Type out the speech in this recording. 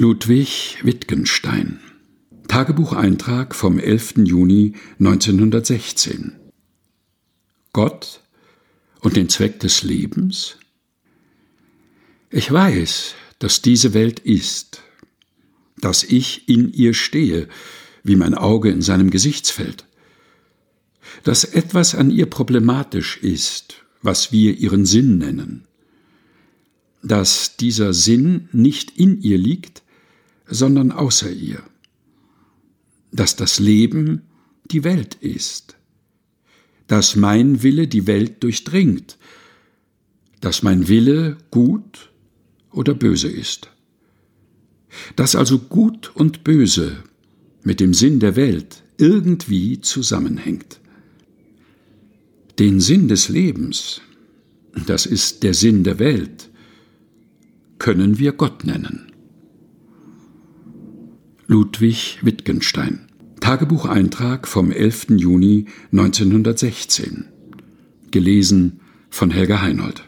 Ludwig Wittgenstein Tagebucheintrag vom 11. Juni 1916 Gott und den Zweck des Lebens? Ich weiß, dass diese Welt ist, dass ich in ihr stehe, wie mein Auge in seinem Gesichtsfeld, dass etwas an ihr problematisch ist, was wir ihren Sinn nennen, dass dieser Sinn nicht in ihr liegt, sondern außer ihr, dass das Leben die Welt ist, dass mein Wille die Welt durchdringt, dass mein Wille gut oder böse ist, dass also gut und böse mit dem Sinn der Welt irgendwie zusammenhängt. Den Sinn des Lebens, das ist der Sinn der Welt, können wir Gott nennen. Ludwig Wittgenstein Tagebucheintrag vom 11. Juni 1916 Gelesen von Helga Heinold